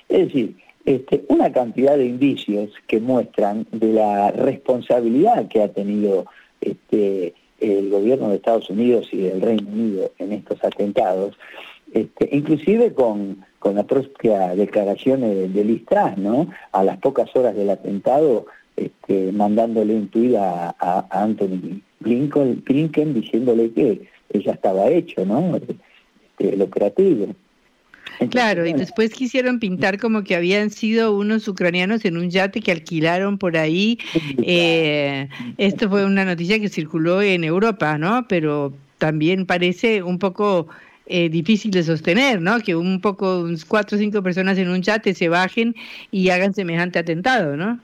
Es decir, este, una cantidad de indicios que muestran de la responsabilidad que ha tenido este, el gobierno de Estados Unidos y del Reino Unido en estos atentados, este, inclusive con, con la propia declaración de, de ¿no? A las pocas horas del atentado, este, mandándole un tuit a, Anthony Blinken, diciéndole que ya estaba hecho, ¿no? Este, el operativo. claro, y después quisieron pintar como que habían sido unos ucranianos en un yate que alquilaron por ahí. Eh, esto fue una noticia que circuló en Europa, ¿no? Pero también parece un poco eh, difícil de sostener, ¿no? Que un poco, cuatro o cinco personas en un yate se bajen y hagan semejante atentado, ¿no?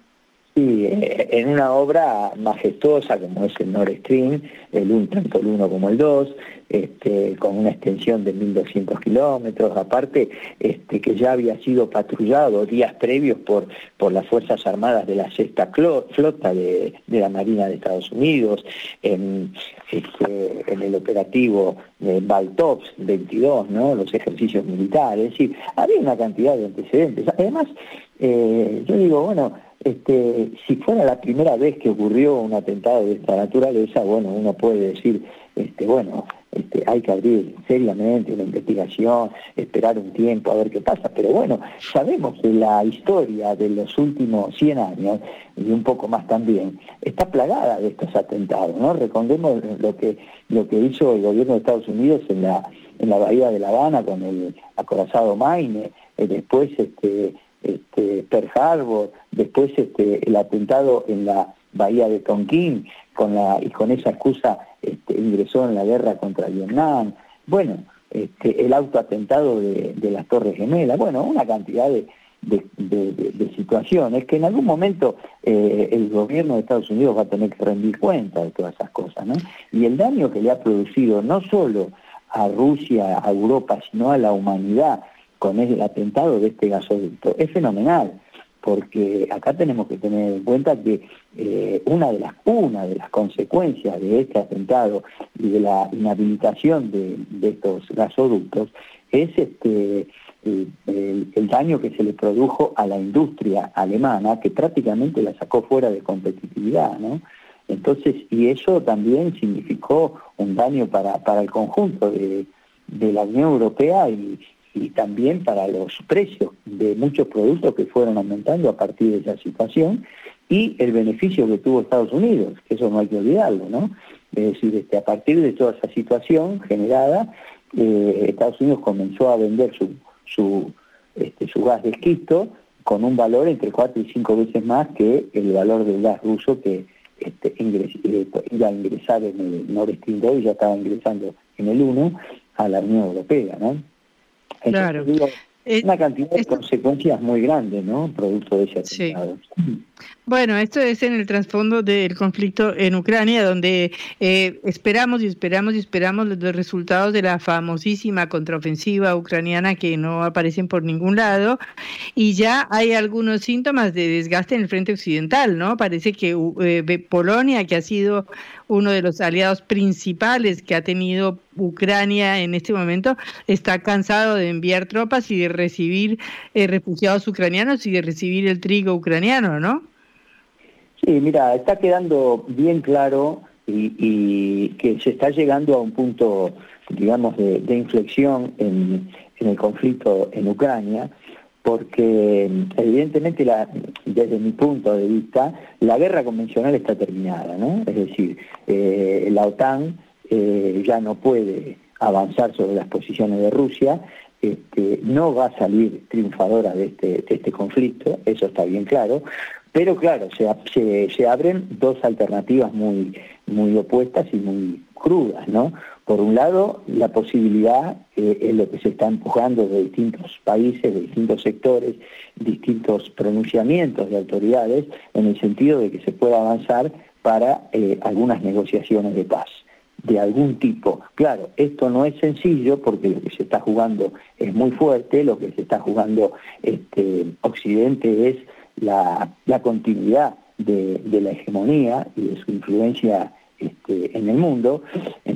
Sí, eh, en una obra majestuosa como es el Nord Stream, el un, tanto el 1 como el 2, este, con una extensión de 1.200 kilómetros, aparte este, que ya había sido patrullado días previos por, por las Fuerzas Armadas de la sexta flota de, la Marina de Estados Unidos, en, este, en el operativo de Baltops 22, ¿no? los ejercicios militares, es había una cantidad de antecedentes. Además, eh, yo digo, bueno, este, si fuera la primera vez que ocurrió un atentado de esta naturaleza, bueno, uno puede decir, este, bueno, este, hay que abrir seriamente una investigación, esperar un tiempo a ver qué pasa, pero bueno, sabemos que la historia de los últimos 100 años, y un poco más también, está plagada de estos atentados, ¿no? Recordemos lo que, lo que hizo el gobierno de Estados Unidos en la, en la bahía de La Habana con el acorazado Maine, eh, después este, este, Pearl después este, el atentado en la bahía de Tonkin, con y con esa excusa este, ingresó en la guerra contra Vietnam, bueno, este, el autoatentado de, de las Torres Gemelas, bueno, una cantidad de, situaciones que en algún momento eh, el gobierno de Estados Unidos va a tener que rendir cuenta de todas esas cosas, ¿no? Y el daño que le ha producido no solo a Rusia, a Europa, sino a la humanidad, con el atentado de este gasoducto. Es fenomenal, porque acá tenemos que tener en cuenta que eh, una, de las, una de las consecuencias de este atentado y de la inhabilitación de, estos gasoductos es este, el, daño que se le produjo a la industria alemana, que prácticamente la sacó fuera de competitividad, ¿no? Entonces, y eso también significó un daño para, para el conjunto de, de la Unión Europea y, y también para los precios de muchos productos que fueron aumentando a partir de esa situación y el beneficio que tuvo Estados Unidos, que eso no hay que olvidarlo, ¿no? Es decir, este, a partir de toda esa situación generada, eh, Estados Unidos comenzó a vender su, su, este, su gas de esquisto con un valor entre cuatro y cinco veces más que el valor del gas ruso que este, eh, iba a ingresar en el Nord Stream 2 y ya estaba ingresando en el 1 a la Unión Europea, ¿no? Claro. una cantidad de consecuencias muy grandes, ¿no? Producto de ese atentado. Bueno, esto es en el trasfondo del conflicto en Ucrania, donde eh, esperamos y esperamos y esperamos los resultados de la famosísima contraofensiva ucraniana que no aparecen por ningún lado, y ya hay algunos síntomas de desgaste en el frente occidental, ¿no? Parece que eh, Polonia, que ha sido uno de los aliados principales que ha tenido Ucrania en este momento, está cansado de enviar tropas y de recibir eh, refugiados ucranianos y de recibir el trigo ucraniano, ¿no? Sí, mira, está quedando bien claro y, que se está llegando a un punto, digamos, de, inflexión en, el conflicto en Ucrania, porque evidentemente desde mi punto de vista la guerra convencional está terminada, ¿no? Es decir, eh, la OTAN eh, ya no puede avanzar sobre las posiciones de Rusia, este, no va a salir triunfadora de este, este conflicto, eso está bien claro, pero claro, se, se, abren dos alternativas muy, muy opuestas y muy crudas, ¿no? Por un lado, la posibilidad, eh, es lo que se está empujando de distintos países, de distintos sectores, distintos pronunciamientos de autoridades, en el sentido de que se pueda avanzar para eh, algunas negociaciones de paz de algún tipo. Claro, esto no es sencillo porque lo que se está jugando es muy fuerte, lo que se está jugando este, Occidente es la, continuidad de, la hegemonía y de su influencia este, en el mundo,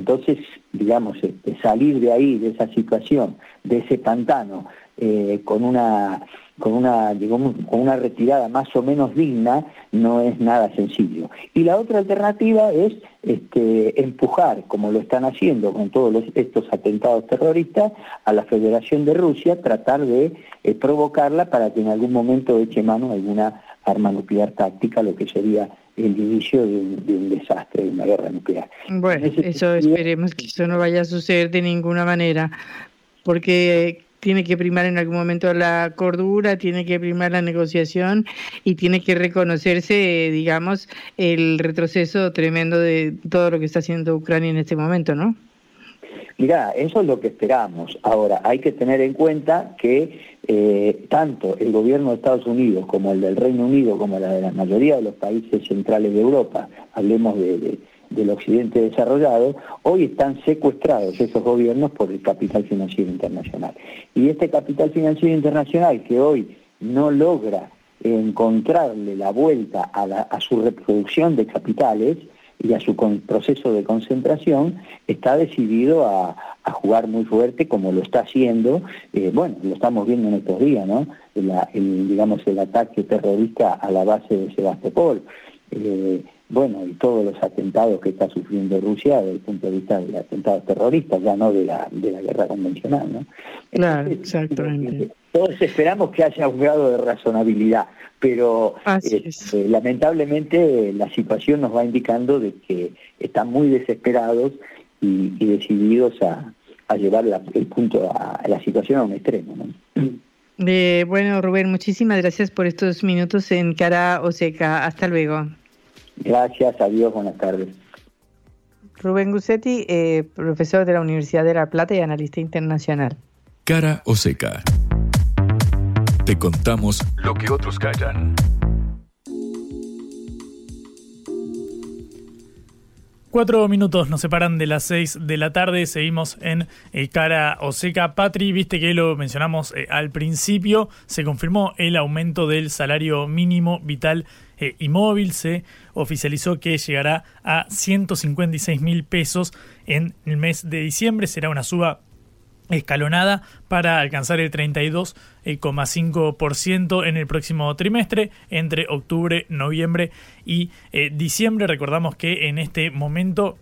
entonces, digamos, este, salir de ahí, de esa situación, de ese pantano, eh, con una con una, digamos, con una retirada más o menos digna, no es nada sencillo. Y la otra alternativa es este, empujar, como lo están haciendo con todos estos atentados terroristas, a la Federación de Rusia, tratar de eh, provocarla para que en algún momento eche mano alguna arma nuclear táctica, lo que sería el inicio de un, desastre, de una guerra nuclear. Bueno, eso esperemos que eso no vaya a suceder de ninguna manera, porque tiene que primar en algún momento la cordura, tiene que primar la negociación y tiene que reconocerse, digamos, el retroceso tremendo de todo lo que está haciendo Ucrania en este momento, ¿no? Mira, eso es lo que esperamos. Ahora, hay que tener en cuenta que eh, tanto el gobierno de Estados Unidos como el del Reino Unido, como la de la mayoría de los países centrales de Europa, hablemos de del occidente desarrollado, hoy están secuestrados esos gobiernos por el capital financiero internacional. Y este capital financiero internacional que hoy no logra encontrarle la vuelta a, su reproducción de capitales y a su proceso de concentración, está decidido a, jugar muy fuerte como lo está haciendo, eh, bueno, lo estamos viendo en estos días, ¿no? El, digamos, el ataque terrorista a la base de Sebastopol. Eh, bueno, y todos los atentados que está sufriendo Rusia desde el punto de vista de atentados terroristas, ya no de la, de la guerra convencional, ¿no? Claro, exactamente. Todos esperamos que haya un grado de razonabilidad, pero este, lamentablemente la situación nos va indicando de que están muy desesperados y, decididos a, llevar el punto a, la situación a un extremo, ¿no? Eh, bueno, Rubén, muchísimas gracias por estos minutos en Cara Oseca. Hasta luego. Gracias, adiós, buenas tardes. Rubén Gussetti, eh, profesor de la Universidad de La Plata y analista internacional. Cara o seca. Te contamos lo que otros callan. Cuatro minutos nos separan de las seis de la tarde. Seguimos en eh, Cara o Seca. Patri, viste que lo mencionamos eh, al principio. Se confirmó el aumento del salario mínimo vital eh, y. Se oficializó que llegará a 156 mil pesos en el mes de diciembre. Será una suba escalonada para alcanzar el 32,5% en el próximo trimestre entre octubre, noviembre y eh, diciembre. Recordamos que en este momento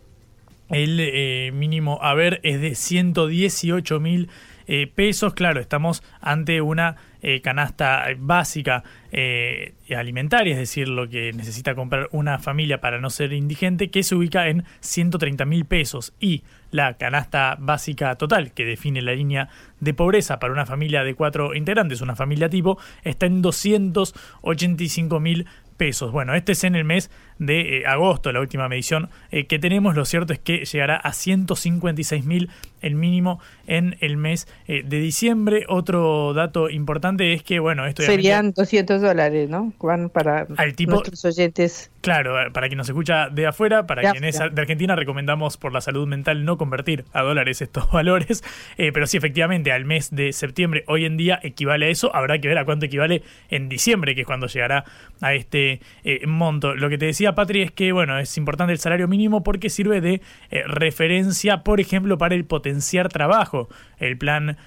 el eh, mínimo haber es de 118 mil eh, pesos. Claro, estamos ante una eh, canasta básica eh, alimentaria, es decir, lo que necesita comprar una familia para no ser indigente, que se ubica en 130 mil pesos. Y la canasta básica total, que define la línea de pobreza para una familia de cuatro integrantes, una familia tipo, está en 285 mil pesos. Bueno, este es en el mes de agosto, la última medición que tenemos. Lo cierto es que llegará a 156 mil el mínimo en el mes de diciembre. Otro dato importante es que, bueno, esto serían 200 dólares, ¿no? Juan, para nuestros oyentes. Claro, para quien nos escucha de afuera, para quien es de Argentina, recomendamos por la salud mental no convertir a dólares estos valores. pero sí, efectivamente, al mes de septiembre hoy en día equivale a eso. Habrá que ver a cuánto equivale en diciembre, que es cuando llegará a este monto. Lo que te decía, Patri, es que, bueno, es importante el salario mínimo porque sirve de referencia, por ejemplo, para el potenciar trabajo. El plan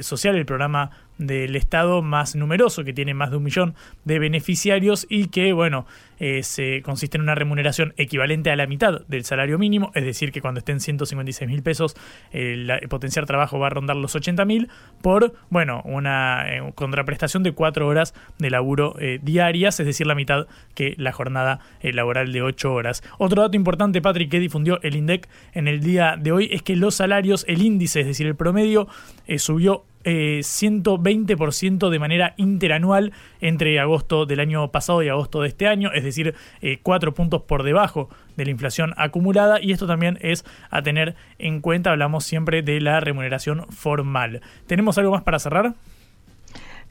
social, el programa del Estado más numeroso, que tiene más de un millón de beneficiarios y que, bueno, eh, se consiste en una remuneración equivalente a la mitad del salario mínimo, es decir, que cuando estén 156 mil pesos, el potenciar trabajo va a rondar los 80 mil por, bueno, una eh, contraprestación de cuatro horas de laburo eh, diarias, es decir, la mitad que la jornada laboral de 8 horas. Otro dato importante, Patrick, que difundió el INDEC en el día de hoy es que los salarios, el índice, es decir, el promedio, subió 120% de manera interanual entre agosto del año pasado y agosto de este año, es decir, eh, cuatro puntos por debajo de la inflación acumulada y esto también es a tener en cuenta, hablamos siempre de la remuneración formal. ¿Tenemos algo más para cerrar?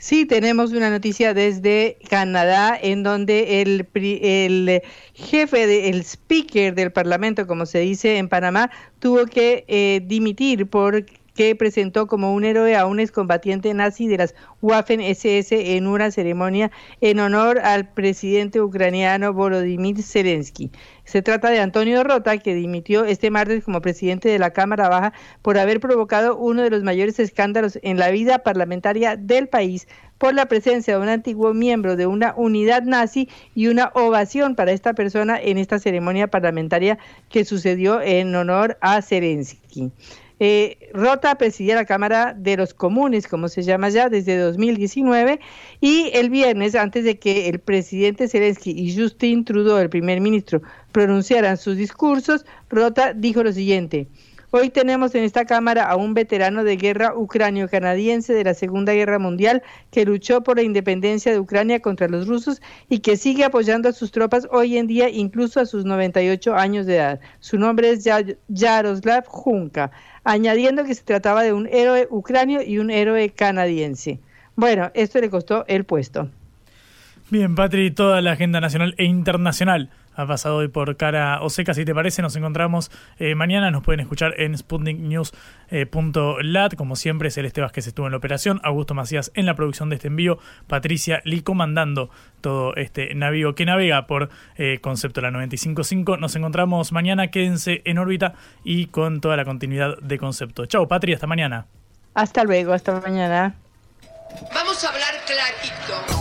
Sí, tenemos una noticia desde Canadá en donde el, el jefe, de, el speaker del Parlamento, como se dice en Panamá, tuvo que eh, dimitir por que presentó como un héroe a un excombatiente nazi de las Waffen SS en una ceremonia en honor al presidente ucraniano Volodymyr Zelensky. Se trata de Antonio Rota, que dimitió este martes como presidente de la Cámara Baja por haber provocado uno de los mayores escándalos en la vida parlamentaria del país por la presencia de un antiguo miembro de una unidad nazi y una ovación para esta persona en esta ceremonia parlamentaria que sucedió en honor a Zelensky. Eh, Rota presidía la Cámara de los Comunes, como se llama ya, desde 2019. Y el viernes, antes de que el presidente Zelensky y Justin Trudeau, el primer ministro, pronunciaran sus discursos, Rota dijo lo siguiente. Hoy tenemos en esta Cámara a un veterano de guerra ucranio-canadiense de la Segunda Guerra Mundial que luchó por la independencia de Ucrania contra los rusos y que sigue apoyando a sus tropas hoy en día, incluso a sus 98 años de edad. Su nombre es Yaroslav Junka, añadiendo que se trataba de un héroe ucranio y un héroe canadiense. Bueno, esto le costó el puesto. Bien, Patri, toda la agenda nacional e internacional ha pasado hoy por cara o seca. Si te parece, nos encontramos eh, mañana. Nos pueden escuchar en sputniknews.lat. Eh, Como siempre, Celeste Vázquez estuvo en la operación, Augusto Macías en la producción de este envío, Patricia Lee comandando todo este navío que navega por eh, Concepto la 955. Nos encontramos mañana. Quédense en órbita y con toda la continuidad de Concepto. Chao, Patria. Hasta mañana. Hasta luego. Hasta mañana. Vamos a hablar clarito.